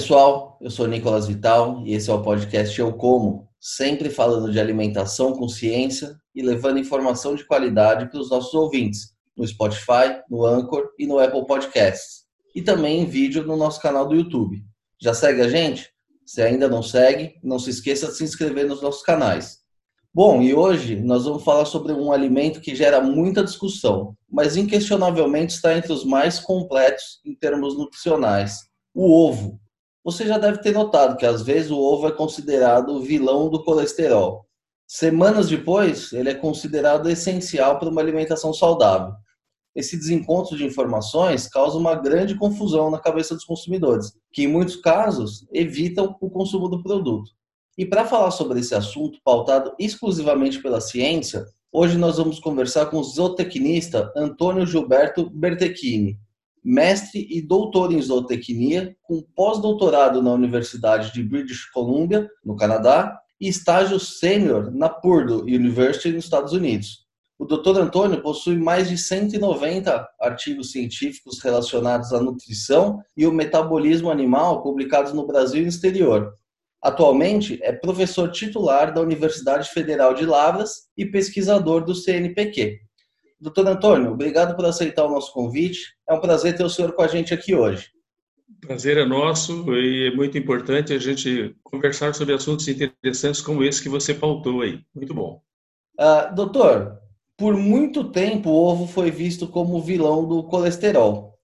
pessoal, eu sou Nicolas Vital e esse é o podcast Eu Como, sempre falando de alimentação com ciência e levando informação de qualidade para os nossos ouvintes, no Spotify, no Anchor e no Apple Podcasts, e também em vídeo no nosso canal do YouTube. Já segue a gente? Se ainda não segue, não se esqueça de se inscrever nos nossos canais. Bom, e hoje nós vamos falar sobre um alimento que gera muita discussão, mas inquestionavelmente está entre os mais completos em termos nutricionais: o ovo. Você já deve ter notado que às vezes o ovo é considerado o vilão do colesterol. Semanas depois, ele é considerado essencial para uma alimentação saudável. Esse desencontro de informações causa uma grande confusão na cabeça dos consumidores, que em muitos casos evitam o consumo do produto. E para falar sobre esse assunto, pautado exclusivamente pela ciência, hoje nós vamos conversar com o zootecnista Antônio Gilberto Bertechini, mestre e doutor em zootecnia, com pós-doutorado na Universidade de British Columbia, no Canadá, e estágio sênior na Purdue University, nos Estados Unidos. O Dr. Antônio possui mais de 190 artigos científicos relacionados à nutrição e o metabolismo animal publicados no Brasil e no exterior. Atualmente é professor titular da Universidade Federal de Lavras e pesquisador do CNPq. Doutor Antônio, obrigado por aceitar o nosso convite. É um prazer ter o senhor com a gente aqui hoje. Prazer é nosso e é muito importante a gente conversar sobre assuntos interessantes como esse que você pautou aí. Muito bom. Uh, doutor, por muito tempo o ovo foi visto como vilão do colesterol.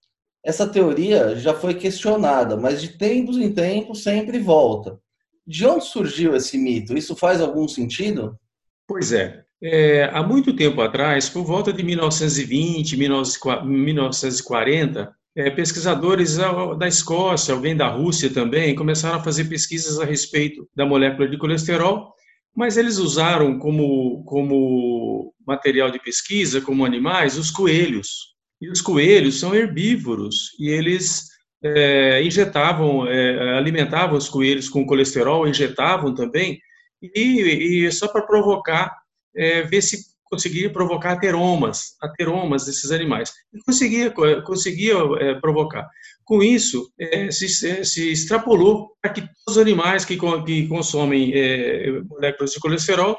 Essa teoria já foi questionada, mas de tempos em tempos sempre volta. De onde surgiu esse mito? Isso faz algum sentido? Pois é. É, há muito tempo atrás, por volta de 1920, 1940, é, pesquisadores da Escócia, alguém da Rússia também, começaram a fazer pesquisas a respeito da molécula de colesterol, mas eles usaram como, como material de pesquisa, como animais, os coelhos. E os coelhos são herbívoros e eles é, injetavam, é, alimentavam os coelhos com colesterol, injetavam também, e, e só para provocar é, ver se conseguia provocar ateromas, ateromas desses animais. E conseguia, conseguia é, provocar. Com isso, é, se, se, extrapolou para que todos os animais que, que consomem é, moléculas de colesterol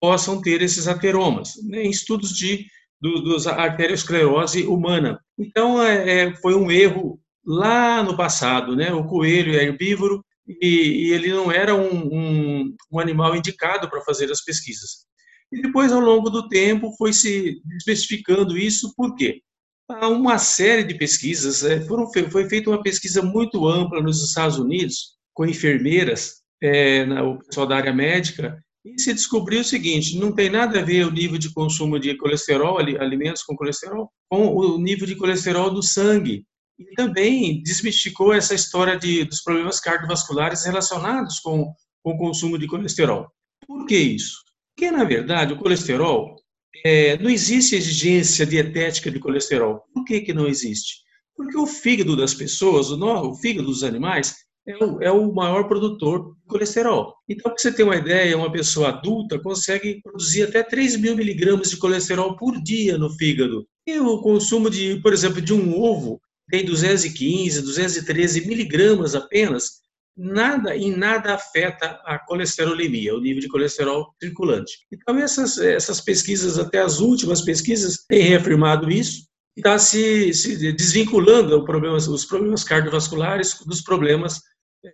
possam ter esses ateromas, né, em estudos de do, dos arteriosclerose humana. Então, é, é, foi um erro lá no passado, né? O coelho é herbívoro e, e ele não era um, um, um animal indicado para fazer as pesquisas. E depois, ao longo do tempo, foi se especificando isso, por quê? Uma série de pesquisas, é, foram, foi feita uma pesquisa muito ampla nos Estados Unidos, com enfermeiras, é, o pessoal da área médica, e se descobriu o seguinte: não tem nada a ver o nível de consumo de colesterol, alimentos com colesterol, com o nível de colesterol do sangue. E também desmistificou essa história de, dos problemas cardiovasculares relacionados com, com o consumo de colesterol. Por que isso? Porque, na verdade, o colesterol, é, não existe exigência dietética de colesterol. Por que, que não existe? Porque o fígado das pessoas, o, o fígado dos animais, é o, é o, maior produtor de colesterol. Então, para você ter uma ideia, uma pessoa adulta consegue produzir até 3 mil miligramas de colesterol por dia no fígado. E o consumo, de, por exemplo, de um ovo tem 215, 213 miligramas apenas nada em nada afeta a colesterolemia, o nível de colesterol circulante. Então essas essas pesquisas, até as últimas pesquisas, têm reafirmado isso. Está se, se desvinculando problema, os problemas cardiovasculares dos problemas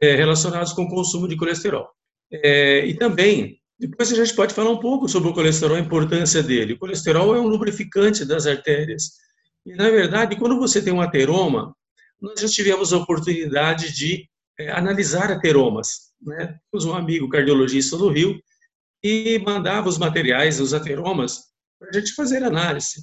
é, relacionados com o consumo de colesterol. É, e também, depois a gente pode falar um pouco sobre o colesterol, a importância dele. O colesterol é um lubrificante das artérias. E, na verdade, quando você tem um ateroma, nós já tivemos a oportunidade de é, analisar ateromas. Né? Temos um amigo cardiologista no Rio e mandava os materiais, os ateromas, para a gente fazer análise.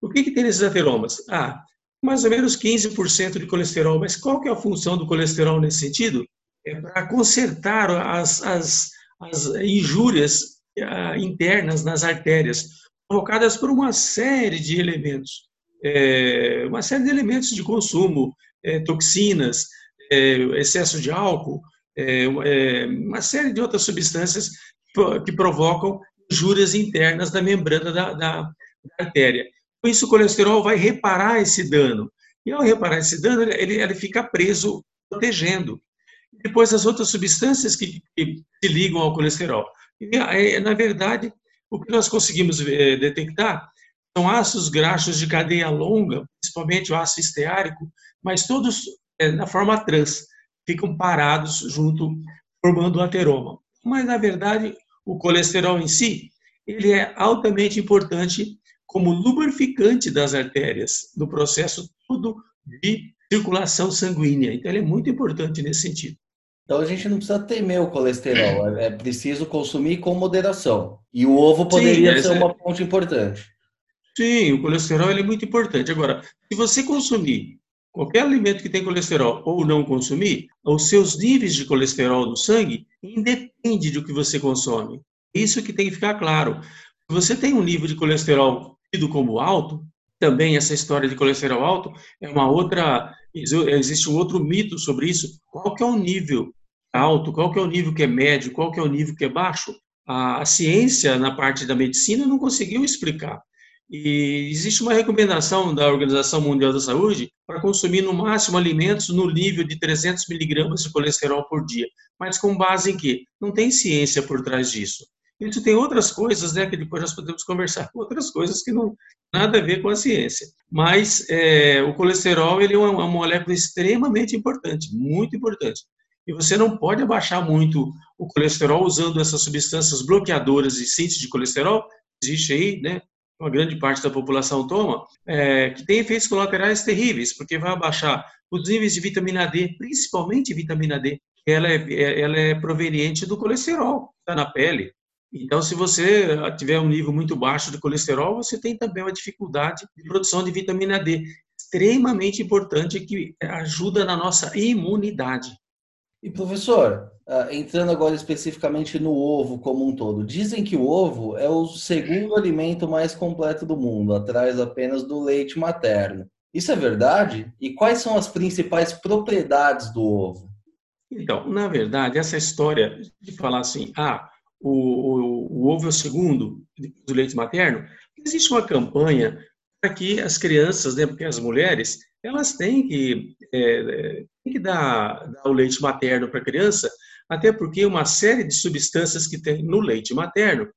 O que, que tem nesses ateromas? Ah, mais ou menos 15% de colesterol. Mas qual que é a função do colesterol nesse sentido? É para consertar as, as, as injúrias ah, internas nas artérias, provocadas por uma série de elementos. É, uma série de elementos de consumo, é, toxinas, excesso de álcool, é, é, uma série de outras substâncias que provocam injúrias internas da membrana da, da, da artéria. Com isso, o colesterol vai reparar esse dano. E ao reparar esse dano, ele, ele fica preso, protegendo. depois as outras substâncias que, que se ligam ao colesterol. E, na verdade, o que nós conseguimos detectar são ácidos graxos de cadeia longa, principalmente o ácido esteárico, mas todos é, na forma trans, ficam parados junto, formando o ateroma. Mas, na verdade, o colesterol em si, ele é altamente importante como lubrificante das artérias, no processo todo de circulação sanguínea. Então, ele é muito importante nesse sentido. Então, a gente não precisa temer o colesterol, é, é preciso consumir com moderação. E o ovo poderia Sim, ser uma fonte importante. Sim, o colesterol é muito importante. Agora, se você consumir qualquer alimento que tem colesterol ou não consumir, os seus níveis de colesterol no sangue independe do que você consome. Isso que tem que ficar claro. Se você tem um nível de colesterol tido como alto, também essa história de colesterol alto é uma outra, existe um outro mito sobre isso. Qual que é o nível alto, qual que é o nível que é médio, qual que é o nível que é baixo? A ciência na parte da medicina não conseguiu explicar. E existe uma recomendação da Organização Mundial da Saúde para consumir no máximo alimentos no nível de 300 miligramas de colesterol por dia. Mas com base em quê? Não tem ciência por trás disso. Isso tem outras coisas, né, que depois nós podemos conversar, outras coisas que não nada a ver com a ciência. Mas é, o colesterol ele é uma, uma molécula extremamente importante, muito importante. E você não pode abaixar muito o colesterol usando essas substâncias bloqueadoras de síntese de colesterol. Existe aí, né, uma grande parte da população toma, é, que tem efeitos colaterais terríveis, porque vai abaixar os níveis de vitamina D, principalmente vitamina D, que ela é, ela é proveniente do colesterol, está na pele. Então, se você tiver um nível muito baixo de colesterol, você tem também uma dificuldade de produção de vitamina D, extremamente importante, que ajuda na nossa imunidade. E professor, ah, entrando agora especificamente no ovo como um todo, dizem que o ovo é o segundo alimento mais completo do mundo, atrás apenas do leite materno. Isso é verdade? E quais são as principais propriedades do ovo? Então, na verdade, essa história de falar assim, ah, o, o, o ovo é o segundo do leite materno, existe uma campanha para que as crianças, né, porque as mulheres, elas têm que, é, têm que dar, dar o leite materno para a criança, até porque uma série de substâncias que tem no leite materno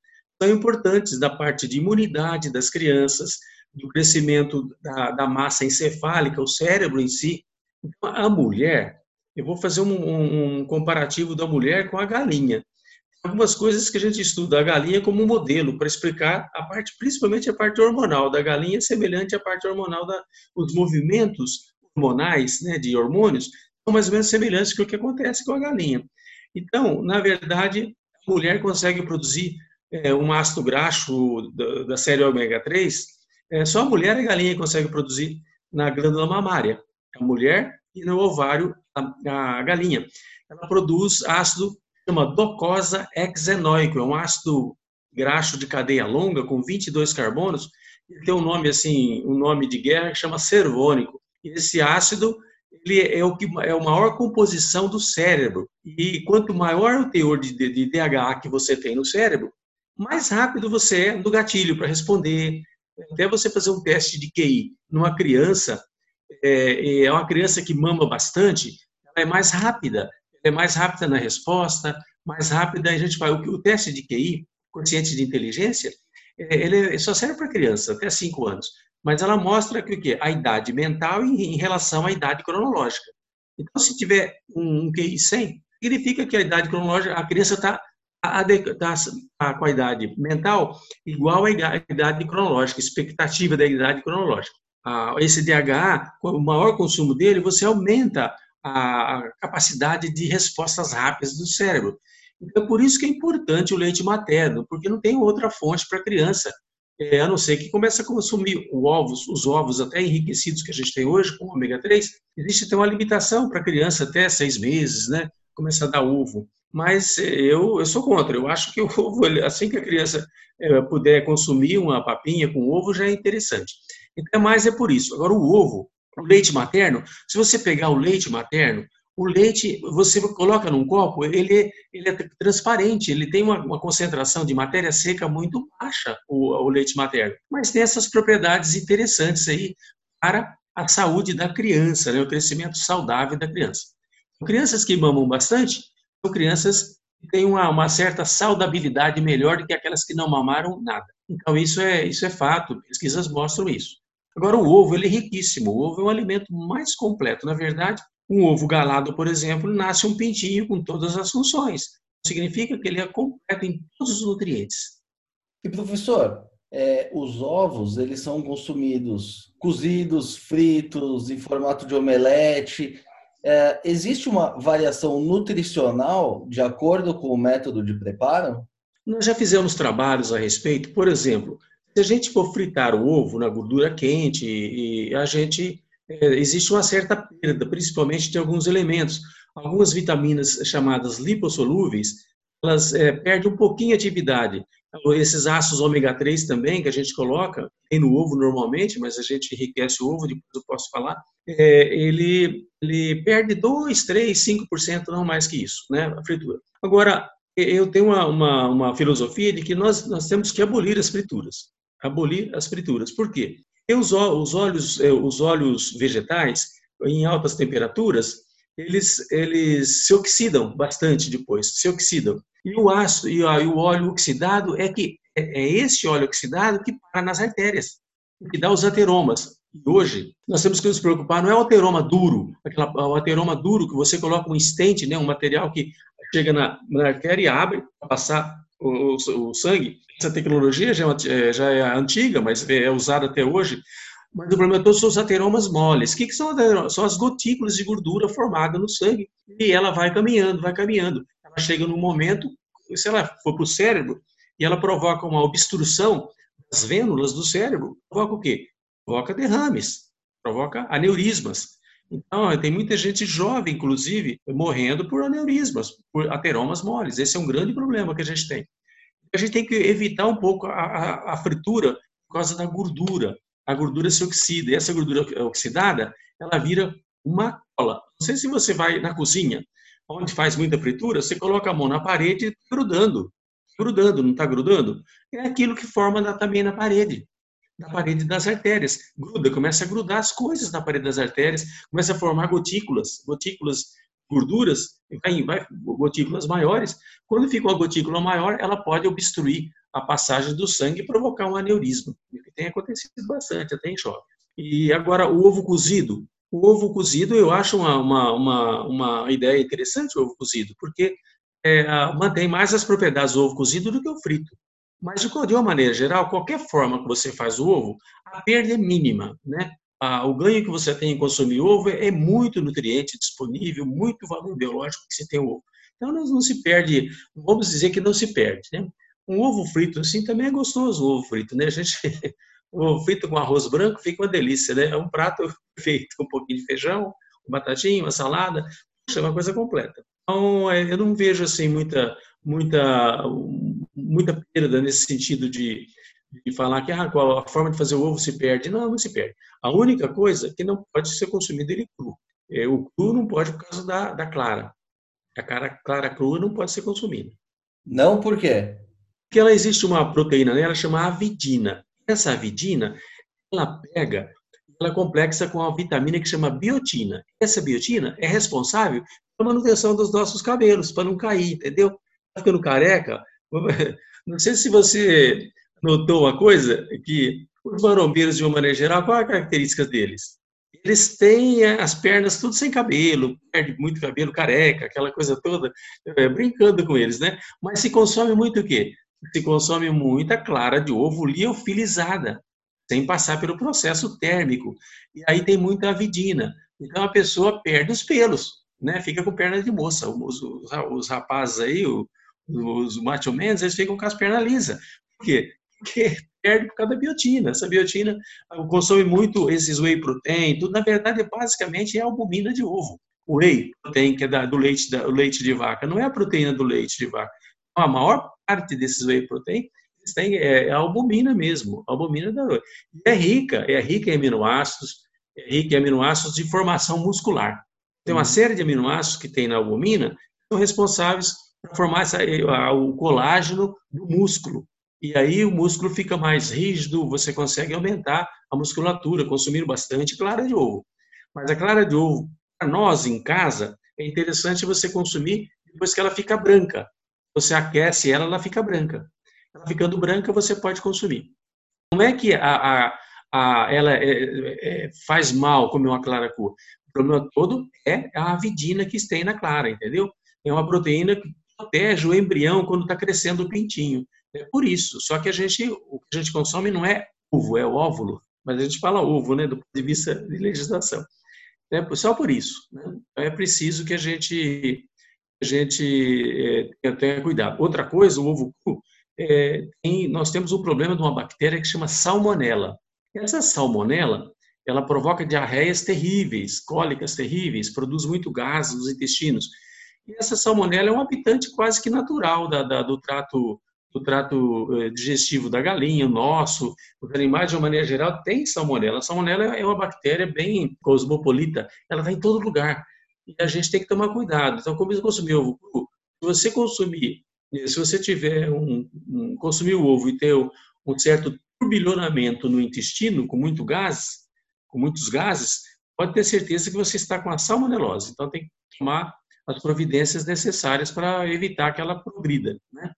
são importantes da parte de imunidade das crianças, do crescimento da, da massa encefálica, o cérebro em si. Então, a mulher, eu vou fazer um, um comparativo da mulher com a galinha algumas coisas que a gente estuda a galinha como um modelo para explicar a parte, principalmente a parte hormonal da galinha, semelhante à parte hormonal da, os movimentos hormonais, né, de hormônios, são mais ou menos semelhantes com o que acontece com a galinha. Então, na verdade, a mulher consegue produzir é, um ácido graxo da, da série ômega 3, é, só a mulher e a galinha consegue produzir na glândula mamária, a mulher e no ovário a, a galinha. Ela produz ácido chama docosa hexenoico, é um ácido graxo de cadeia longa com 22 carbonos, ele tem um nome assim, um nome de guerra que chama cervônico. E esse ácido ele é o que é a maior composição do cérebro. E quanto maior o teor de, de, DHA que você tem no cérebro, mais rápido você é no gatilho para responder. Até você fazer um teste de QI numa criança, é, é uma criança que mama bastante, ela é mais rápida é mais rápida na resposta, mais rápida a gente vai. O, teste de QI, consciente de inteligência, é, ele só serve para criança até 5 anos, mas ela mostra que o quê? A idade mental em, relação à idade cronológica. Então, se tiver um, QI 100, significa que a idade cronológica, a criança está tá, tá com a idade mental igual à idade cronológica, expectativa da idade cronológica. Esse DHA, com o maior consumo dele, você aumenta a capacidade de respostas rápidas do cérebro. Então, por isso que é importante o leite materno, porque não tem outra fonte para a criança, é, a não ser que comece a consumir ovos, os ovos até enriquecidos que a gente tem hoje, com ômega 3, existe até uma limitação para a criança até seis meses, né, começar a dar ovo. Mas é, eu, eu sou contra, eu acho que o ovo, assim que a criança é, puder consumir uma papinha com ovo, já é interessante. Então, mais é por isso. Agora, o ovo, o leite materno, se você pegar o leite materno, o leite, você coloca num copo, ele, ele é transparente, ele tem uma, uma concentração de matéria seca muito baixa, o, o, leite materno. Mas tem essas propriedades interessantes aí para a saúde da criança, né, o crescimento saudável da criança. Crianças que mamam bastante são crianças que têm uma, uma certa saudabilidade melhor do que aquelas que não mamaram nada. Então, isso é, isso é fato, pesquisas mostram isso. Agora, o ovo ele é riquíssimo. O ovo é um alimento mais completo. Na verdade, um ovo galado, por exemplo, nasce um pintinho com todas as funções. Significa que ele é completo em todos os nutrientes. E professor, é, os ovos eles são consumidos cozidos, fritos, em formato de omelete. É, existe uma variação nutricional de acordo com o método de preparo? Nós já fizemos trabalhos a respeito. Por exemplo, se a gente for fritar o ovo na gordura quente, e a gente é, existe uma certa perda, principalmente de alguns elementos. Algumas vitaminas chamadas lipossolúveis, elas é, perdem um pouquinho de atividade. Então, esses ácidos ômega 3 também, que a gente coloca, tem no ovo normalmente, mas a gente enriquece o ovo, depois eu posso falar, é, ele, ele perde 2, 3, 5%, não mais que isso, né, a fritura. Agora, eu tenho uma, uma, uma filosofia de que nós, nós temos que abolir as frituras abolir as frituras. Por quê? Porque os, os, óleos, os óleos vegetais, em altas temperaturas, eles, eles se oxidam bastante depois, se oxidam. E o ácido e, o óleo oxidado é que é, é esse óleo oxidado que para nas artérias, que dá os ateromas. E hoje, nós temos que nos preocupar, não é o ateroma duro, aquela, o ateroma duro que você coloca um estente, né, um material que chega na, na artéria e abre para passar o, o, sangue, essa tecnologia já é, já é antiga, mas é usada até hoje. Mas o problema todo são os ateromas moles. O que, que são ateromas? São as gotículas de gordura formadas no sangue. E ela vai caminhando, vai caminhando. Ela chega num momento, se ela for para o cérebro, e ela provoca uma obstrução das vênulas do cérebro, provoca o quê? Provoca derrames, provoca aneurismas. Então, tem muita gente jovem, inclusive, morrendo por aneurismas, por ateromas moles. Esse é um grande problema que a gente tem a gente tem que evitar um pouco a, a, a fritura por causa da gordura. A gordura se oxida, e essa gordura oxidada, ela vira uma cola. Não sei se você vai na cozinha, onde faz muita fritura, você coloca a mão na parede grudando, grudando, não está grudando? É aquilo que forma também na parede, na parede das artérias. Gruda, começa a grudar as coisas na parede das artérias, começa a formar gotículas, gotículas gorduras, vai, gotículas maiores. Quando fica uma gotícula maior, ela pode obstruir a passagem do sangue e provocar um aneurisma, que tem acontecido bastante, até em jovens. E agora, o ovo cozido. O ovo cozido, eu acho uma, uma, uma, uma ideia interessante, o ovo cozido, porque é, mantém mais as propriedades do ovo cozido do que o frito. Mas, de uma maneira geral, qualquer forma que você faz o ovo, a perda é mínima, né? o ganho que você tem em consumir ovo é, muito nutriente disponível, muito valor biológico que você tem o ovo. Então, não, se perde, vamos dizer que não se perde. Né? Um ovo frito, assim, também é gostoso o ovo frito, né? A gente, o ovo frito com arroz branco fica uma delícia, né? É um prato feito com um pouquinho de feijão, uma batatinha, uma salada, é uma coisa completa. Então, é, eu não vejo, assim, muita, muita, muita perda nesse sentido de, de falar que ah, a forma de fazer o ovo se perde. Não, não se perde. A única coisa é que não pode ser consumido ele cru. É, o cru não pode por causa da, da clara. A clara, clara crua não pode ser consumida. Não por quê? Porque ela existe uma proteína nela chamada avidina. Essa avidina, ela pega, ela é complexa com a vitamina que chama biotina. Essa biotina é responsável pela manutenção dos nossos cabelos, para não cair, entendeu? Ficando careca. Não sei se você notou uma coisa, que os marombeiros, de uma maneira geral, qual é a característica deles? Eles têm as pernas tudo sem cabelo, perde muito cabelo, careca, aquela coisa toda, é, brincando com eles, né? Mas se consome muito o quê? Se consome muita clara de ovo liofilizada, sem passar pelo processo térmico. E aí tem muita avidina. Então a pessoa perde os pelos, né? Fica com perna de moça. Os, os, rapazes aí, os, os macho men, eles ficam com as pernas lisas. Por quê? porque perde por causa da biotina. Essa biotina consome muito esses whey protein, tudo, na verdade, basicamente é albumina de ovo. O whey protein, que é do leite, da, leite de vaca, não é a proteína do leite de vaca. A maior parte desses whey protein tem, é, é a albumina mesmo, a albumina da e é rica, é rica em aminoácidos, é rica em aminoácidos de formação muscular. Tem uma uhum. série de aminoácidos que tem na albumina que são responsáveis por formar essa, o colágeno do músculo. E aí o músculo fica mais rígido, você consegue aumentar a musculatura, consumindo bastante clara de ovo. Mas a clara de ovo, para nós em casa, é interessante você consumir depois que ela fica branca. Você aquece ela, ela fica branca. Ela ficando branca, você pode consumir. Não é que a, a, a ela é, é, faz mal comer uma clara cor. O problema todo é a avidina que tem na clara, entendeu? É uma proteína que protege o embrião quando está crescendo o pintinho. É por isso. Só que a gente, o que a gente consome não é ovo, é o óvulo. Mas a gente fala ovo, né, do ponto de vista de legislação. É só por isso. Né? É preciso que a gente, a gente é, tenha cuidado. Outra coisa, o ovo cru, é, tem, nós temos um problema de uma bactéria que chama salmonela. Essa salmonela, ela provoca diarreias terríveis, cólicas terríveis, produz muito gás nos intestinos. E essa salmonela é um habitante quase que natural da, da, do trato do trato eh, digestivo da galinha, nosso, os animais de uma maneira geral têm salmonela. A salmonela é uma bactéria bem cosmopolita, ela está em todo lugar e a gente tem que tomar cuidado. Então, como consumir ovo cru, se você consumir, eh, se você tiver um, um consumir o ovo e ter um certo turbilhonamento no intestino com muito gás, com muitos gases, pode ter certeza que você está com a salmonelose. Então, tem que tomar as providências necessárias para evitar que ela progrida, né?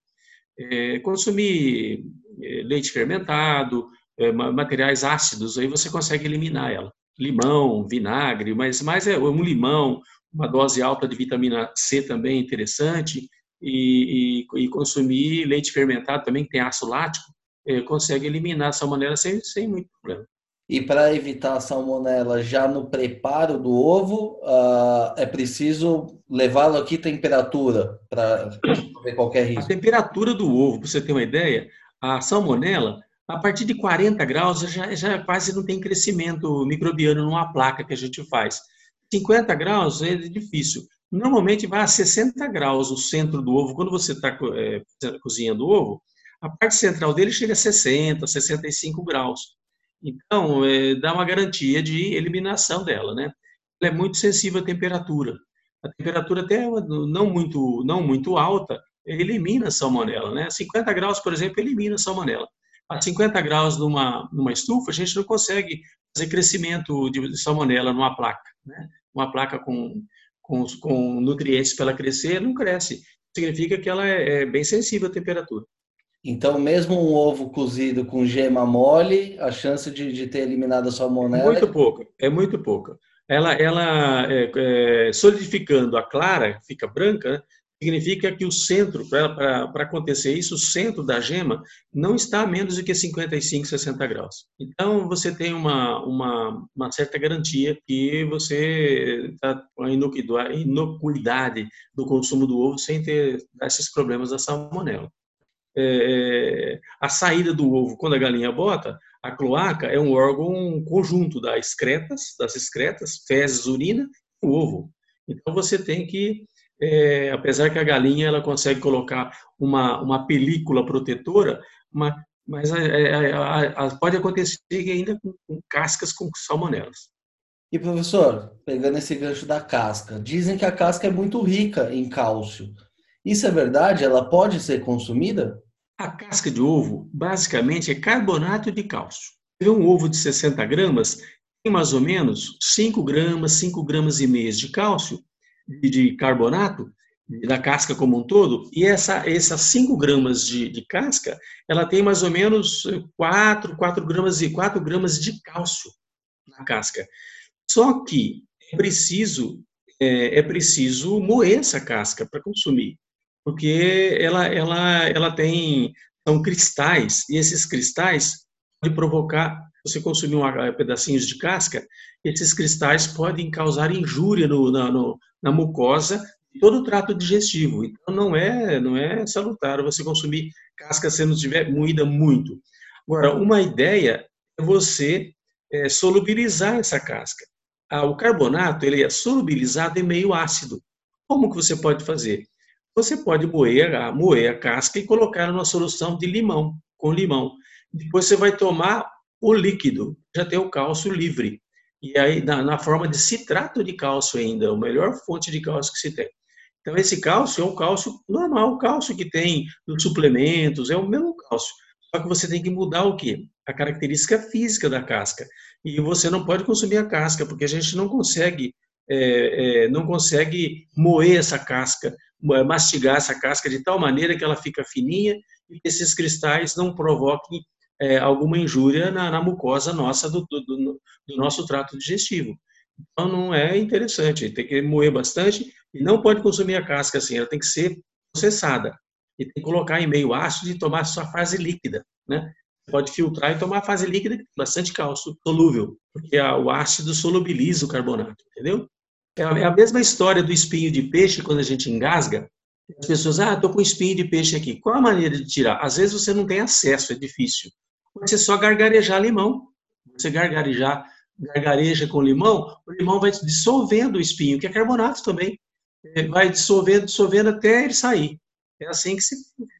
É, consumir é, leite fermentado, é, materiais ácidos, aí você consegue eliminar ela. Limão, vinagre, mas mais é um limão, uma dose alta de vitamina C também é interessante, e, e, e, consumir leite fermentado também, que tem ácido lático, é, consegue eliminar a salmonela sem, sem muito problema. E para evitar a salmonela já no preparo do ovo, uh, é preciso levá-lo aqui temperatura para ver qualquer risco. A temperatura do ovo, para você ter uma ideia, a salmonela, a partir de 40 graus, já, já quase não tem crescimento microbiano numa placa que a gente faz. 50 graus é difícil. Normalmente vai a 60 graus o centro do ovo. Quando você está é, cozinhando o ovo, a parte central dele chega a 60, 65 graus. Então, é, dá uma garantia de eliminação dela, né? Ela é muito sensível à temperatura. A temperatura até não muito, não muito alta elimina a salmonela, né? 50 graus, por exemplo, elimina a salmonela. A 50 graus numa, numa estufa, a gente não consegue fazer crescimento de salmonela numa placa, né? Uma placa com, com, com nutrientes para ela crescer, não cresce. Significa que ela é, é bem sensível à temperatura. Então, mesmo um ovo cozido com gema mole, a chance de, de ter eliminado a salmonela... É muito pouca, é muito pouca. Ela, ela é, é, solidificando a clara, fica branca, né? significa que o centro, para acontecer isso, o centro da gema não está a menos do que 55, 60 graus. Então, você tem uma, uma, uma certa garantia que você está com a inocuidade do consumo do ovo sem ter esses problemas da salmonela. É, a saída do ovo, quando a galinha bota, a cloaca é um órgão conjunto das excretas, das excretas, fezes, urina e o ovo. Então você tem que, é, apesar que a galinha ela consegue colocar uma, uma película protetora, uma, mas é, pode acontecer ainda com, com cascas com salmonelas. E professor, pegando esse gancho da casca, dizem que a casca é muito rica em cálcio. Isso é verdade? Ela pode ser consumida? A casca de ovo, basicamente, é carbonato de cálcio. Um ovo de 60 gramas tem mais ou menos 5 gramas, 5 gramas e meio de cálcio, de carbonato, da casca como um todo, e essa, essas 5 gramas de, de, casca, ela tem mais ou menos 4, 4 gramas e 4 gramas de cálcio na casca. Só que é preciso, é, é preciso moer essa casca para consumir porque ela, ela, ela tem são cristais, e esses cristais podem provocar, você consumir um, eh, pedacinhos de casca, esses cristais podem causar injúria no, na, no, na mucosa todo o trato digestivo. Então, não é, não é salutar você consumir casca se não tiver moída muito. Agora, uma ideia é você é, solubilizar essa casca. Ah, o carbonato ele é solubilizado em meio ácido. Como que você pode fazer? Você pode moer a, moer a casca e colocar numa solução de limão, com limão. Depois você vai tomar o líquido, já tem o cálcio livre. E aí, na, na forma de citrato de cálcio ainda, a melhor fonte de cálcio que se tem. Então, esse cálcio é um cálcio normal, o cálcio que tem nos suplementos, é o mesmo cálcio. Só que você tem que mudar o quê? A característica física da casca. E você não pode consumir a casca, porque a gente não consegue é, é, não consegue moer essa casca, mastigar essa casca de tal maneira que ela fica fininha e esses cristais não provoquem é, alguma injúria na, na mucosa nossa do, do, do, nosso trato digestivo. Então não é interessante, tem que moer bastante e não pode consumir a casca assim, ela tem que ser processada e tem que colocar em meio ácido e tomar sua fase líquida, né? Pode filtrar e tomar a fase líquida, bastante cálcio solúvel, porque o ácido solubiliza o carbonato, entendeu? É a, é a mesma história do espinho de peixe quando a gente engasga. As pessoas, ah, estou com espinho de peixe aqui. Qual a maneira de tirar? Às vezes você não tem acesso, é difícil. Você só gargarejar limão. Você gargarejar, gargareja com limão, o limão vai dissolvendo o espinho, que é carbonato também. Vai dissolvendo, dissolvendo até ele sair. É assim que se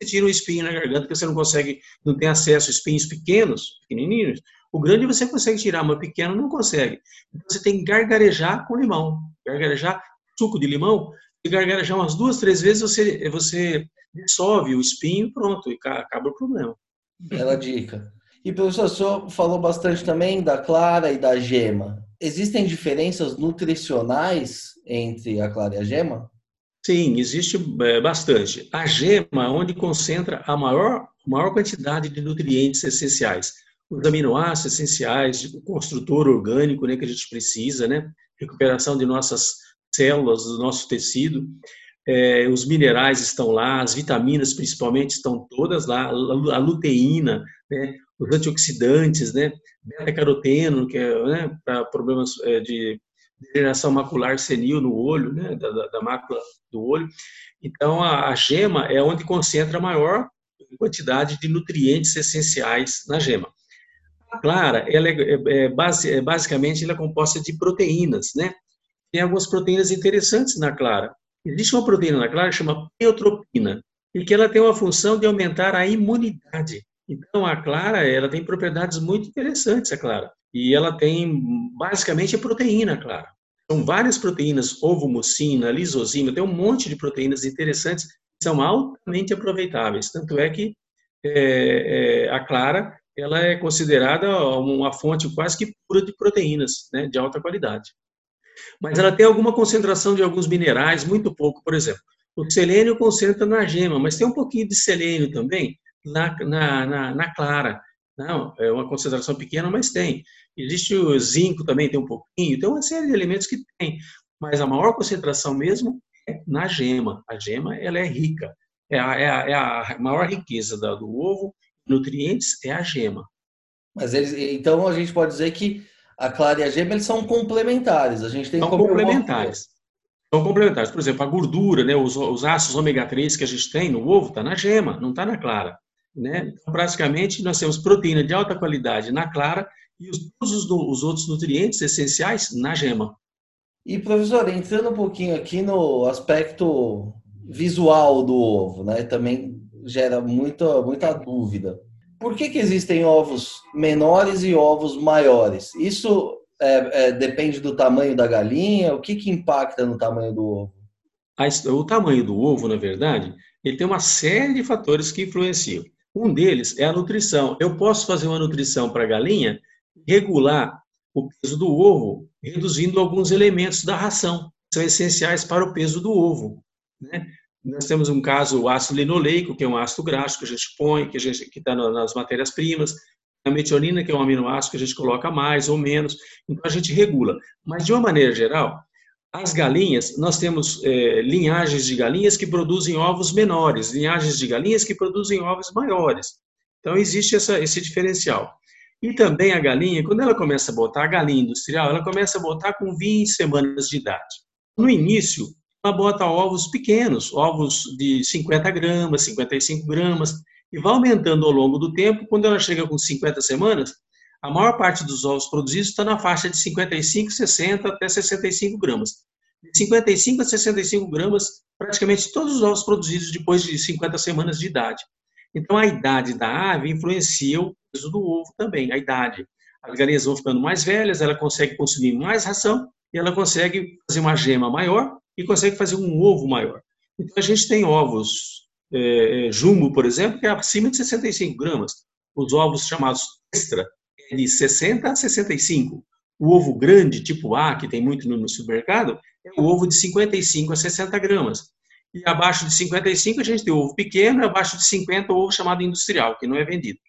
tira o espinho na garganta, porque você não consegue, não tem acesso a espinhos pequenos, pequenininhos. O grande você consegue tirar, mas o pequeno não consegue. Então você tem que gargarejar com limão. Gargarejar suco de limão, e gargarejar umas duas, três vezes, você, você dissolve o espinho pronto, e acaba o problema. Bela dica. E professor, o senhor falou bastante também da clara e da gema. Existem diferenças nutricionais entre a clara e a gema? Sim, existe é, bastante. A gema, onde concentra a maior, maior quantidade de nutrientes essenciais, os aminoácidos essenciais, o construtor orgânico né, que a gente precisa, né? recuperação de nossas células, do nosso tecido, é, os minerais estão lá, as vitaminas principalmente estão todas lá, a luteína, né, os antioxidantes, né, beta-caroteno, que é né, para problemas é, de degeneração macular senil no olho, né, da, da, mácula do olho. Então, a, a, gema é onde concentra a maior quantidade de nutrientes essenciais na gema. A clara, ela é, é, é base, é, basicamente, ela é composta de proteínas, né? Tem algumas proteínas interessantes na clara. Existe uma proteína na clara que chama pleotropina, e que ela tem uma função de aumentar a imunidade. Então, a clara, ela tem propriedades muito interessantes, a clara e ela tem basicamente proteína, claro. São várias proteínas, ovomucina, lisozima, tem um monte de proteínas interessantes que são altamente aproveitáveis. Tanto é que é, é, a clara ela é considerada uma fonte quase que pura de proteínas, né, de alta qualidade. Mas ela tem alguma concentração de alguns minerais, muito pouco, por exemplo. O selênio concentra na gema, mas tem um pouquinho de selênio também na, na, na, na clara. Não, é uma concentração pequena, mas tem. Existe o zinco também, tem um pouquinho, tem uma série de elementos que tem, mas a maior concentração mesmo é na gema. A gema, ela é rica, é a, é a, é a maior riqueza do ovo, nutrientes, é a gema. Mas eles, então a gente pode dizer que a clara e a gema eles são complementares. A gente tem são complementares. São complementares. Por exemplo, a gordura, né, os, os ácidos ômega 3 que a gente tem no ovo está na gema, não está na clara. Né? Então, praticamente, nós temos proteína de alta qualidade na clara e os, todos os, os outros nutrientes essenciais na gema. E, professor, entrando um pouquinho aqui no aspecto visual do ovo, né? Também gera muita, muita dúvida. Por que, que existem ovos menores e ovos maiores? Isso é, é, depende do tamanho da galinha? O que, que impacta no tamanho do ovo? O tamanho do ovo, na verdade, ele tem uma série de fatores que influenciam. Um deles é a nutrição. Eu posso fazer uma nutrição para a galinha, regular o peso do ovo, reduzindo alguns elementos da ração, que são essenciais para o peso do ovo. Né? Nós temos um caso, o ácido linoleico, que é um ácido graxo que a gente põe, que está nas matérias-primas, a metionina, que é um aminoácido que a gente coloca mais ou menos, então a gente regula. Mas, de uma maneira geral, as galinhas, nós temos é, linhagens de galinhas que produzem ovos menores, linhagens de galinhas que produzem ovos maiores. Então, existe essa, esse diferencial. E também a galinha, quando ela começa a botar, a galinha industrial, ela começa a botar com 20 semanas de idade. No início, ela bota ovos pequenos, ovos de 50 gramas, 55 gramas, e vai aumentando ao longo do tempo. Quando ela chega com 50 semanas, a maior parte dos ovos produzidos está na faixa de 55, 60 até 65 gramas. De 55 a 65 gramas, praticamente todos os ovos produzidos depois de 50 semanas de idade. Então, a idade da ave influencia o peso do ovo também, a idade. As galinhas vão ficando mais velhas, ela consegue consumir mais ração e ela consegue fazer uma gema maior e consegue fazer um ovo maior. Então, a gente tem ovos é, jumbo, por exemplo, que é acima de 65 gramas. Os ovos chamados extra, de 60 a 65. O ovo grande, tipo A, que tem muito no supermercado, é o ovo de 55 a 60 gramas. E abaixo de 55 a gente tem ovo pequeno, e abaixo de 50 o ovo chamado industrial, que não é vendido.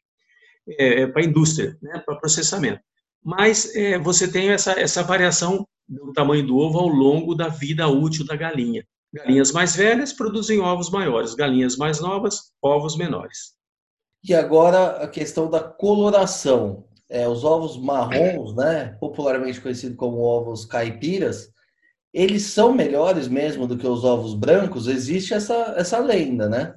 É, é para indústria, né, para processamento. Mas é, você tem essa, essa variação do tamanho do ovo ao longo da vida útil da galinha. Galinhas mais velhas produzem ovos maiores, galinhas mais novas, ovos menores. E agora a questão da coloração. É, os ovos marrons, né, popularmente conhecidos como ovos caipiras, eles são melhores mesmo do que os ovos brancos? Existe essa, essa lenda, né?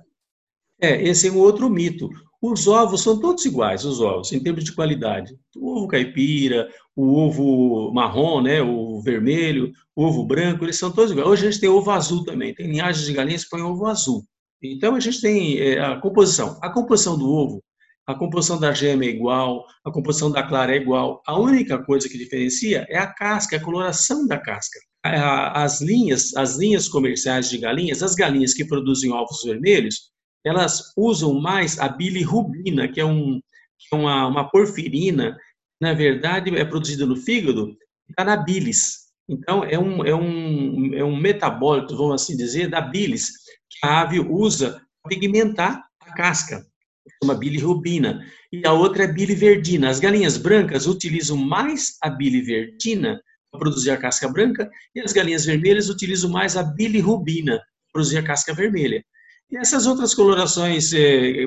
É, esse é um outro mito. Os ovos são todos iguais, os ovos, em termos de qualidade. O ovo caipira, o ovo marrom, né, o vermelho, o ovo branco, eles são todos iguais. Hoje a gente tem ovo azul também, tem linhagens de galinhas que põem ovo azul. Então a gente tem é, a composição. A composição do ovo, a composição da gema é igual, a composição da clara é igual. A única coisa que diferencia é a casca, a coloração da casca. As linhas, as linhas comerciais de galinhas, as galinhas que produzem ovos vermelhos, elas usam mais a bilirrubina, que é, um, que é uma, uma porfirina, na verdade é produzida no fígado, está na bilis. Então, é um, é, um, é um metabólito, vamos assim dizer, da bilis, que a ave usa para pigmentar a casca, uma bilirrubina. E a outra é biliverdina. As galinhas brancas utilizam mais a biliverdina para produzir a casca branca, e as galinhas vermelhas utilizam mais a bilirrubina para produzir a casca vermelha. E essas outras colorações, é,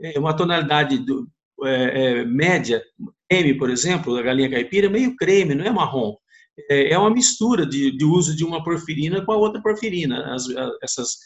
é uma tonalidade do, é, é, média, creme, por exemplo, da galinha caipira, meio creme, não é marrom. É, é uma mistura de, de, uso de uma porfirina com a outra porfirina, as, essas,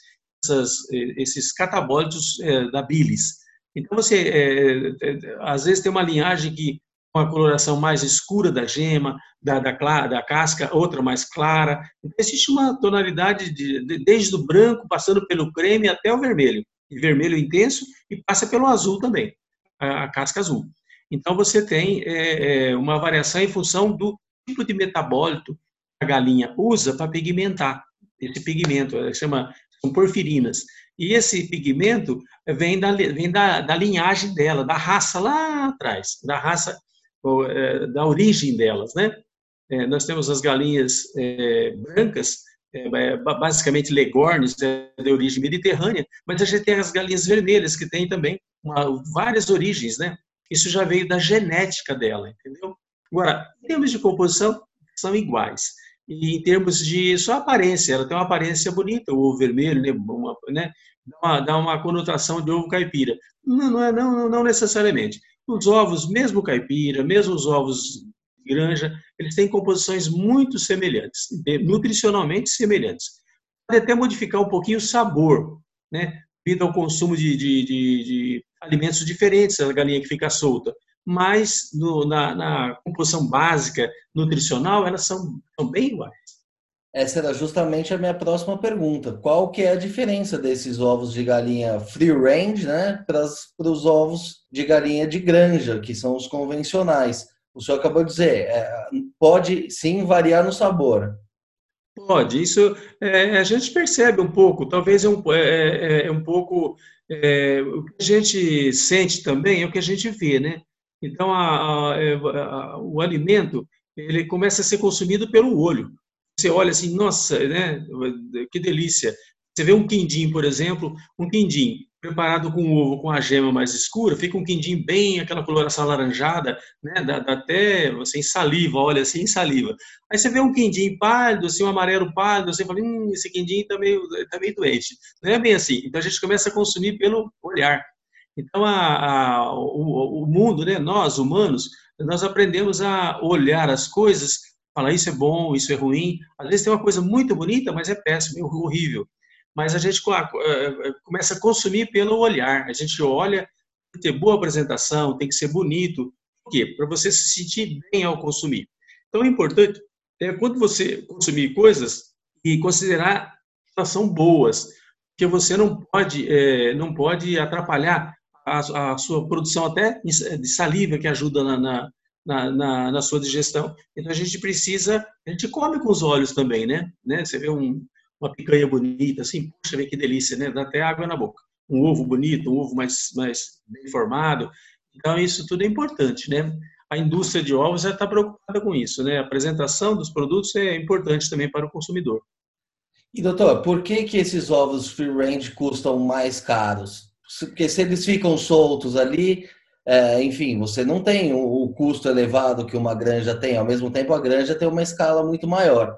essas, esses catabólitos é, da bilis. Então, você, é, às vezes, tem uma linhagem que uma coloração mais escura da gema, da, da, da casca, outra mais clara. Então, existe uma tonalidade de, de, desde o branco, passando pelo creme até o vermelho. E vermelho intenso e passa pelo azul também, a, a casca azul. Então, você tem é, é uma variação em função do tipo de metabólito que a galinha usa para pigmentar. Esse pigmento, chama, são porfirinas. E esse pigmento vem da, vem da, da linhagem dela, da raça lá atrás, da raça é, da origem delas, né? É, nós temos as galinhas é, brancas, basicamente legornes, de origem mediterrânea, mas a gente tem as galinhas vermelhas, que têm também uma, várias origens, né? Isso já veio da genética dela, entendeu? Agora, em termos de composição, são iguais. E em termos de sua aparência, ela tem uma aparência bonita, o ovo vermelho, né? Uma, né? Dá, uma, dá uma conotação de ovo caipira. Não, não, é, não, não necessariamente. Os ovos, mesmo caipira, mesmo os ovos de granja, eles têm composições muito semelhantes, nutricionalmente semelhantes. Pode até modificar um pouquinho o sabor, né? devido ao consumo de, de, de, de alimentos diferentes, a galinha que fica solta. Mas no, na, na, composição básica nutricional, elas são, são bem iguais. Essa era justamente a minha próxima pergunta. Qual que é a diferença desses ovos de galinha free range, né, para os ovos de galinha de granja, que são os convencionais? O senhor acabou de dizer, é, pode sim variar no sabor. Pode, isso é, a gente percebe um pouco, talvez é um, é, é, é um pouco é, o que a gente sente também é o que a gente vê, né? Então, a, a, a, o alimento ele começa a ser consumido pelo olho você olha assim, nossa, né, que delícia. Você vê um quindim, por exemplo, um quindim preparado com ovo com a gema mais escura, fica um quindim bem aquela coloração alaranjada, né, dá, dá até em saliva, olha assim, saliva. Aí você vê um quindim pálido, assim, um amarelo pálido, você fala, hum, esse quindim está meio, tá meio doente. Não é bem assim. Então a gente começa a consumir pelo olhar. Então a, a o, o mundo, né, nós humanos, nós aprendemos a olhar as coisas falar isso é bom, isso é ruim. Às vezes tem uma coisa muito bonita, mas é péssimo, é horrível. Mas a gente eh, eh, começa a consumir pelo olhar. A gente olha, tem que ter boa apresentação, tem que ser bonito. Por quê? Para você se sentir bem ao consumir. Então, é importante é quando você consumir coisas e considerar são boas, que você não pode, é, não pode atrapalhar a, a, sua produção até de saliva, que ajuda na, na na, na, na, sua digestão. Então a gente precisa, a gente come com os olhos também, né? né? Você vê um, uma picanha bonita, assim, puxa, vê que delícia, né? Dá até água na boca. Um ovo bonito, um ovo mais, mais bem formado. Então isso tudo é importante, né? a indústria de ovos já está preocupada com isso, né? A apresentação dos produtos é importante também para o consumidor. E doutor, por que que esses ovos free range custam mais caros? Porque se eles ficam soltos ali, é, enfim, você não tem o, o, custo elevado que uma granja tem. Ao mesmo tempo, a granja tem uma escala muito maior.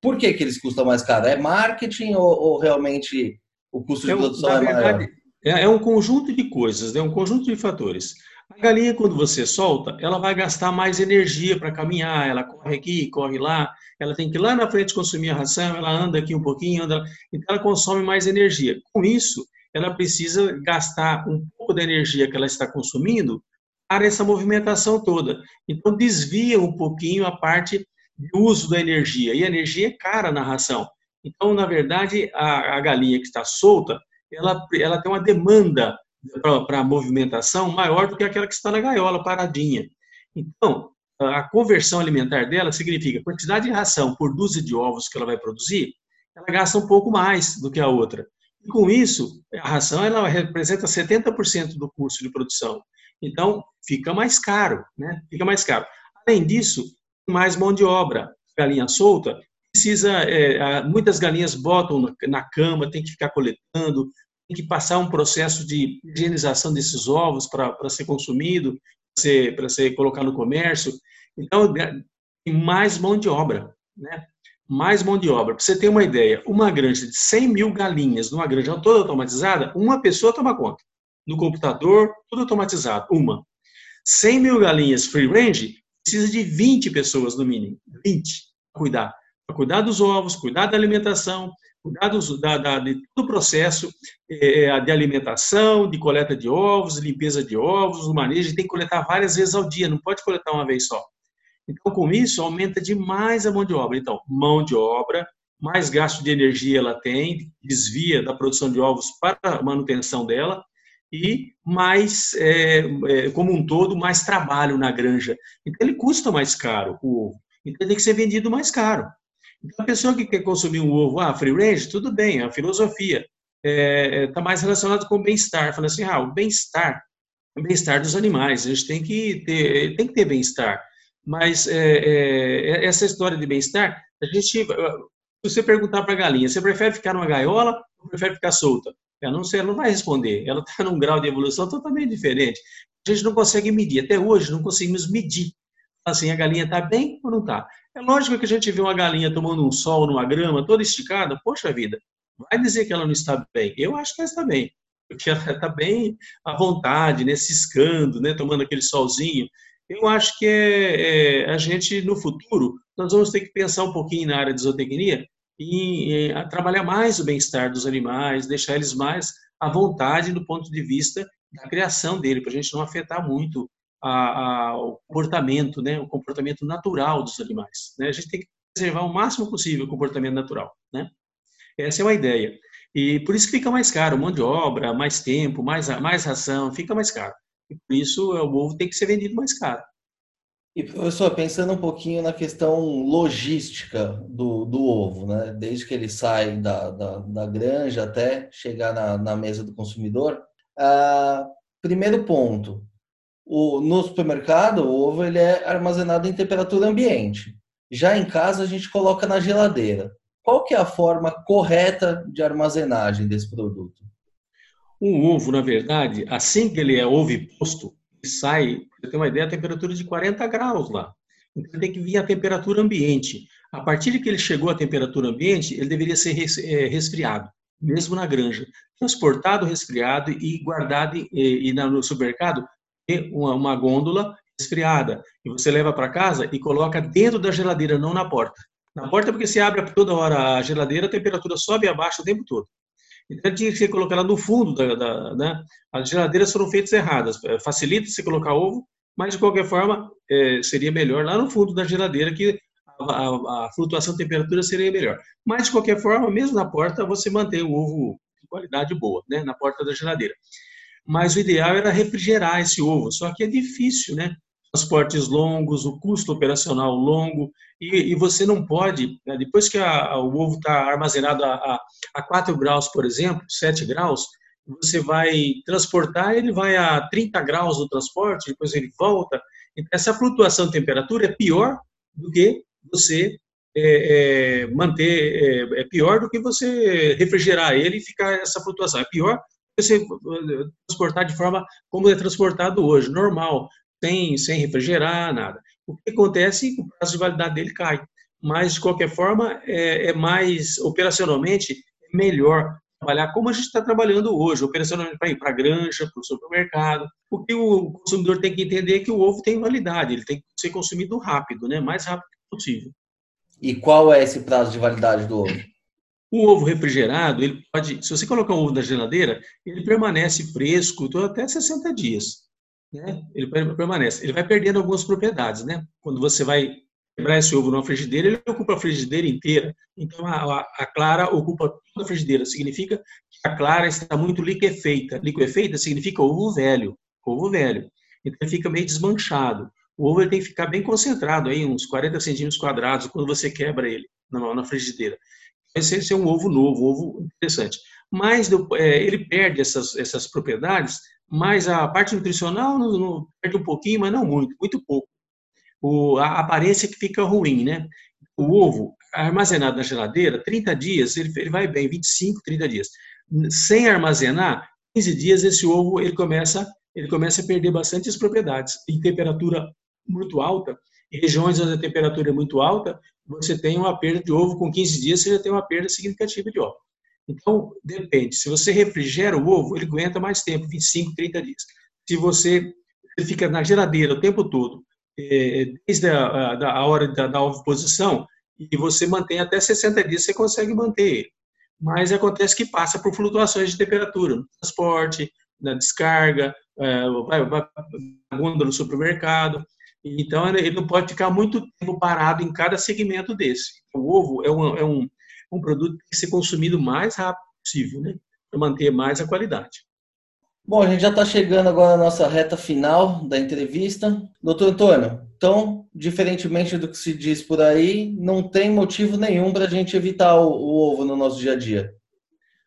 Por que que eles custam mais caro? É marketing ou, ou realmente o custo de é, produção é verdade, maior? É, é um conjunto de coisas, é né? um conjunto de fatores. A galinha, quando você solta, ela vai gastar mais energia para caminhar, ela corre aqui, corre lá, ela tem que ir lá na frente consumir a ração, ela anda aqui um pouquinho, anda, então ela consome mais energia. Com isso, ela precisa gastar um pouco da energia que ela está consumindo para essa movimentação toda. Então, desvia um pouquinho a parte do uso da energia, e a energia é cara na ração. Então, na verdade, a, a galinha que está solta, ela, ela tem uma demanda para movimentação maior do que aquela que está na gaiola, paradinha. Então, a conversão alimentar dela significa quantidade de ração por dúzia de ovos que ela vai produzir, ela gasta um pouco mais do que a outra. E com isso, a ração ela representa 70% do custo de produção. Então, fica mais caro, né? Fica mais caro. Além disso, mais mão de obra. Galinha solta precisa, é, muitas galinhas botam na cama, tem que ficar coletando, tem que passar um processo de higienização desses ovos para ser consumido, para ser, ser colocado no comércio. Então, mais mão de obra, né? Mais mão de obra. Para você ter uma ideia, uma granja de 100 mil galinhas, numa granja toda automatizada, uma pessoa toma conta. No computador, tudo automatizado, uma. 100 mil galinhas free range, precisa de 20 pessoas no mínimo. 20 para cuidar. Para cuidar dos ovos, cuidar da alimentação, cuidar dos, da, da, de todo o processo é, de alimentação, de coleta de ovos, limpeza de ovos, o manejo, tem que coletar várias vezes ao dia, não pode coletar uma vez só. Então, com isso, aumenta demais a mão de obra. Então, mão de obra, mais gasto de energia ela tem, desvia da produção de ovos para a manutenção dela, e mais, é, é, como um todo, mais trabalho na granja. Então, ele custa mais caro, o ovo. Então, ele tem que ser vendido mais caro. Então, a pessoa que quer consumir um ovo, ah, free range, tudo bem, é a filosofia está é, é tá mais relacionado com o bem-estar. Fala assim, ah, o bem-estar, o bem-estar dos animais, a gente tem que ter, tem que ter bem-estar. Mas é, é, essa história de bem-estar, a gente, se você perguntar para a galinha, você prefere ficar numa gaiola ou prefere ficar solta? Ela não, ela não vai responder, ela está num grau de evolução totalmente diferente. A gente não consegue medir, até hoje não conseguimos medir. Assim, a galinha está bem ou não está? É lógico que a gente vê uma galinha tomando um sol numa grama, toda esticada, poxa vida, vai dizer que ela não está bem. Eu acho que ela está bem, porque ela está bem à vontade, né, ciscando, né, tomando aquele solzinho. Eu acho que é, é, a gente, no futuro, nós vamos ter que pensar um pouquinho na área de zootecnia e, e trabalhar mais o bem-estar dos animais, deixar eles mais à vontade do ponto de vista da criação dele, para a gente não afetar muito a, a, o comportamento, né, o comportamento natural dos animais. Né? A gente tem que preservar o máximo possível o comportamento natural. Né? Essa é uma ideia. E por isso que fica mais caro, mão de obra, mais tempo, mais, mais ração, fica mais caro. E por isso o ovo tem que ser vendido mais caro. E, professor, pensando um pouquinho na questão logística do, do ovo, né? desde que ele sai da, da, da granja até chegar na, na mesa do consumidor, ah, primeiro ponto, o, no supermercado, o ovo ele é armazenado em temperatura ambiente. Já em casa, a gente coloca na geladeira. Qual que é a forma correta de armazenagem desse produto? Um ovo, na verdade, assim que ele é ovo posto, sai, você tem uma ideia, a temperatura de 40 graus lá. Então, tem que vir a temperatura ambiente. A partir de que ele chegou à temperatura ambiente, ele deveria ser é, resfriado, mesmo na granja. Transportado, resfriado e guardado e, e no supermercado uma, uma gôndola esfriada e você leva para casa e coloca dentro da geladeira, não na porta. Na porta porque se abre toda hora a geladeira, a temperatura sobe e abaixa o tempo todo. Então tinha que colocar ela no fundo da, da né? As geladeiras foram feitas erradas. É, facilita se colocar ovo, mas de qualquer forma é, seria melhor lá no fundo da geladeira que a, a, a, flutuação de temperatura seria melhor. Mas de qualquer forma, mesmo na porta você mantém o ovo de qualidade boa, né? Na porta da geladeira mas o ideal era refrigerar esse ovo. Só que é difícil, né? Transportes longos, o custo operacional longo, e, e você não pode, né? depois que a, o ovo está armazenado a, a, a 4 graus, por exemplo, 7 graus, você vai transportar, ele vai a 30 graus no transporte, depois ele volta, Então, essa flutuação de temperatura é pior do que você é, é, manter, é, é, pior do que você refrigerar ele e ficar essa flutuação. É pior você eh, transportar de forma como é transportado hoje, normal, sem, sem refrigerar, nada. O que acontece? O prazo de validade dele cai. Mas, de qualquer forma, é, é mais, operacionalmente, é melhor trabalhar como a gente está trabalhando hoje, operacionalmente para ir para a granja, para o supermercado, porque o consumidor tem que entender que o ovo tem validade, ele tem que ser consumido rápido, né? mais rápido possível. E qual é esse prazo de validade do ovo? O ovo refrigerado, ele pode, se você colocar o ovo na geladeira, ele permanece fresco até 60 dias. Né? Ele permanece. Ele vai perdendo algumas propriedades, né? Quando você vai quebrar esse ovo numa frigideira, ele ocupa a frigideira inteira. Então, a, a clara ocupa toda a frigideira. Significa que a clara está muito liquefeita. Liquefeita significa ovo velho. Ovo velho. Então, ele fica meio desmanchado. O ovo ele tem que ficar bem concentrado, aí, uns 40 centímetros quadrados, quando você quebra ele na, na frigideira. Esse, esse é um ovo novo, um ovo interessante. Mas é, ele perde essas, essas propriedades, mas a parte nutricional não, não, perde um pouquinho, mas não muito, muito pouco. O, a aparência que fica ruim, né? O ovo armazenado na geladeira, 30 dias, ele, ele vai bem, 25, 30 dias. Sem armazenar, 15 dias, esse ovo ele começa, ele começa a perder bastante as propriedades. Em temperatura muito alta, em regiões onde a temperatura é muito alta, você tem uma perda de ovo com 15 dias, você já tem uma perda significativa de ovo. Então, depende. Se você refrigera o ovo, ele aguenta mais tempo, 25, 30 dias. Se você fica na geladeira o tempo todo, é, desde a, hora da, da oviposição, e você mantém até 60 dias, você consegue manter ele. Mas acontece que passa por flutuações de temperatura, no transporte, na descarga, é, vai, vai no supermercado. Então, ele não pode ficar muito tempo parado em cada segmento desse. O ovo é um, é um, um produto que tem que ser consumido o mais rápido possível, né? Para manter mais a qualidade. Bom, a gente já está chegando agora na nossa reta final da entrevista. Doutor Antônio, então, diferentemente do que se diz por aí, não tem motivo nenhum para a gente evitar o, o, ovo no nosso dia a dia.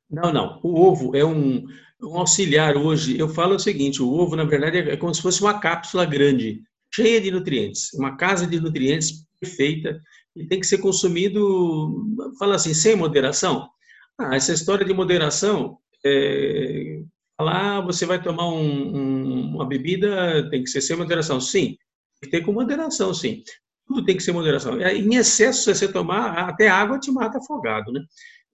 Não, não. O ovo é um, um auxiliar hoje. Eu falo o seguinte: o ovo, na verdade, é como se fosse uma cápsula grande cheia de nutrientes, uma casa de nutrientes perfeita e tem que ser consumido, fala assim, sem moderação. Ah, essa história de moderação, é, falar, ah, você vai tomar um, um, uma bebida, tem que ser sem moderação. Sim, tem que ter com moderação, sim. Tudo tem que ser moderação. É, em excesso, se você tomar, até água te mata afogado, né?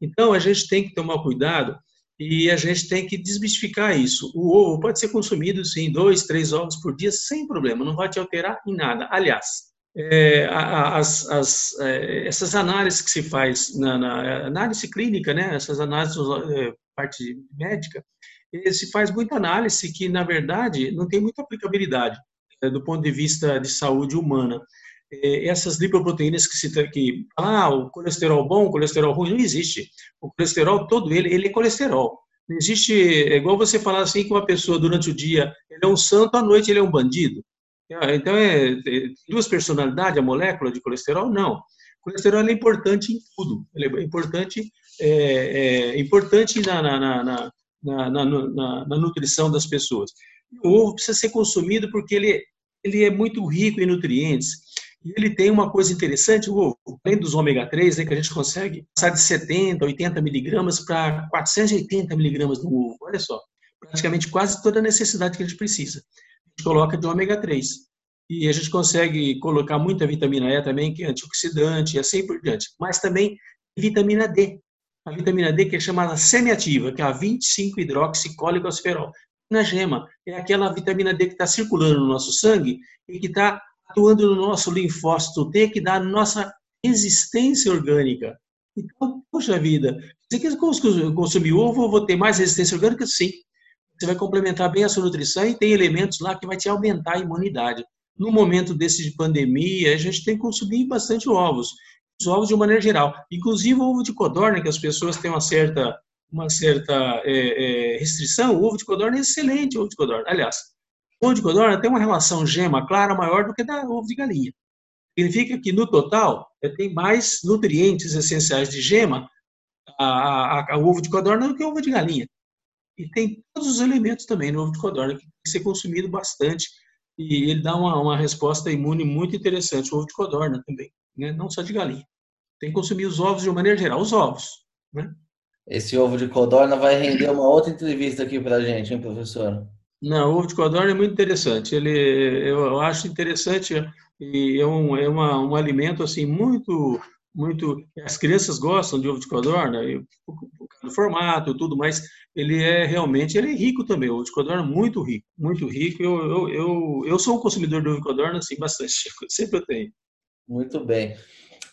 Então, a gente tem que tomar cuidado e a gente tem que desmistificar isso. O ovo pode ser consumido, sim, dois, três ovos por dia, sem problema, não vai te alterar em nada. Aliás, é, as, as, é, essas análises que se faz na, na, análise clínica, né, essas análises, é, parte médica, se faz muita análise que, na verdade, não tem muita aplicabilidade é, do ponto de vista de saúde humana. É, essas lipoproteínas que se que ah, o colesterol bom, o colesterol ruim, não existe. O colesterol todo ele, ele é colesterol. Não existe, é igual você falar assim que uma pessoa durante o dia ele é um santo, à noite ele é um bandido. É, então, é, é duas personalidades, a molécula de colesterol? Não. O colesterol é importante em tudo. Ele é importante, é, é importante na, na, na, na nutrição das pessoas. O ovo precisa ser consumido porque ele, ele é muito rico em nutrientes. E ele tem uma coisa interessante, o ovo, além dos ômega 3, né, que a gente consegue passar de 70, 80 miligramas para 480 miligramas no ovo. Olha só, praticamente quase toda a necessidade que a gente precisa. Coloca de ômega 3. E a gente consegue colocar muita vitamina E também, que é antioxidante e assim por diante. Mas também vitamina D. A vitamina D que é chamada semiativa, que é a 25-hidroxicólicoferol. Na gema, é aquela vitamina D que está circulando no nosso sangue e que está atuando no nosso linfócito T, que dá a nossa resistência orgânica. Então, poxa vida, você quer consumir ovo, vou ter mais resistência orgânica? Sim. Você vai complementar bem a sua nutrição e tem elementos lá que vai te aumentar a imunidade. No momento desse de pandemia, a gente tem que consumir bastante ovos. Os ovos de uma maneira geral. Inclusive o ovo de codorna, que as pessoas têm uma certa, uma certa é, é, restrição, o ovo de codorna é excelente, o ovo de codorna. Aliás, ovo de codorna tem uma relação gema clara maior do que da ovo de galinha. Significa que, no total, tem mais nutrientes essenciais de gema a, a, a, o ovo de codorna do que o ovo de galinha. E tem todos os elementos também no ovo de codorna que tem que ser consumido bastante e ele dá uma, uma resposta imune muito interessante. O ovo de codorna também, né? não só de galinha. Tem que consumir os ovos de uma maneira geral, os ovos. Né? Esse ovo de codorna vai render uma outra entrevista aqui para a gente, hein, professor? Não, o ovo de codorna é muito interessante. Ele, eu acho interessante e é um, é uma, um alimento assim muito muito as crianças gostam de ovo de codorna causa do formato tudo mas ele é realmente ele é rico também. O codorna é muito rico muito rico. Eu, eu, eu, eu sou um consumidor de codorna assim bastante sempre eu tenho. Muito bem.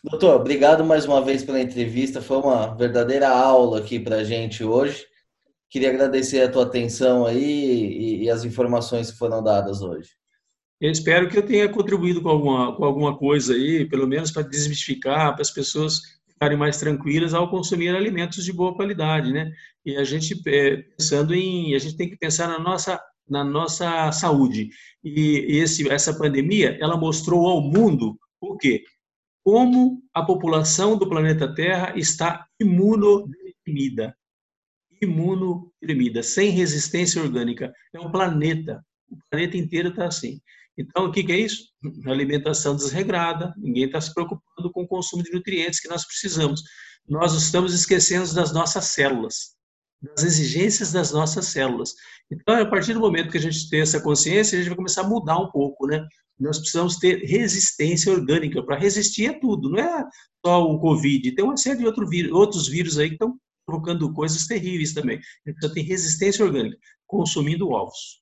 Doutor obrigado mais uma vez pela entrevista. Foi uma verdadeira aula aqui para a gente hoje. Queria agradecer a tua atenção aí e, e as informações que foram dadas hoje. Eu espero que eu tenha contribuído com alguma, com alguma coisa aí, pelo menos para desmistificar, para as pessoas ficarem mais tranquilas ao consumir alimentos de boa qualidade, né? E a gente é, pensando em, a gente tem que pensar na nossa na nossa saúde. E esse essa pandemia, ela mostrou ao mundo o quê? Como a população do planeta Terra está imunodeprimida. Imunodeprimida, sem resistência orgânica. É um planeta. O planeta inteiro está assim. Então, o que, é isso? Alimentação desregrada, ninguém está se preocupando com o consumo de nutrientes que nós precisamos. Nós estamos esquecendo das nossas células, das exigências das nossas células. Então, a partir do momento que a gente tem essa consciência, a gente vai começar a mudar um pouco, né? Nós precisamos ter resistência orgânica para resistir a tudo, não é só o Covid, tem uma série de outro vírus, outros vírus aí que estão provocando coisas terríveis também. Então, tem resistência orgânica, consumindo ovos.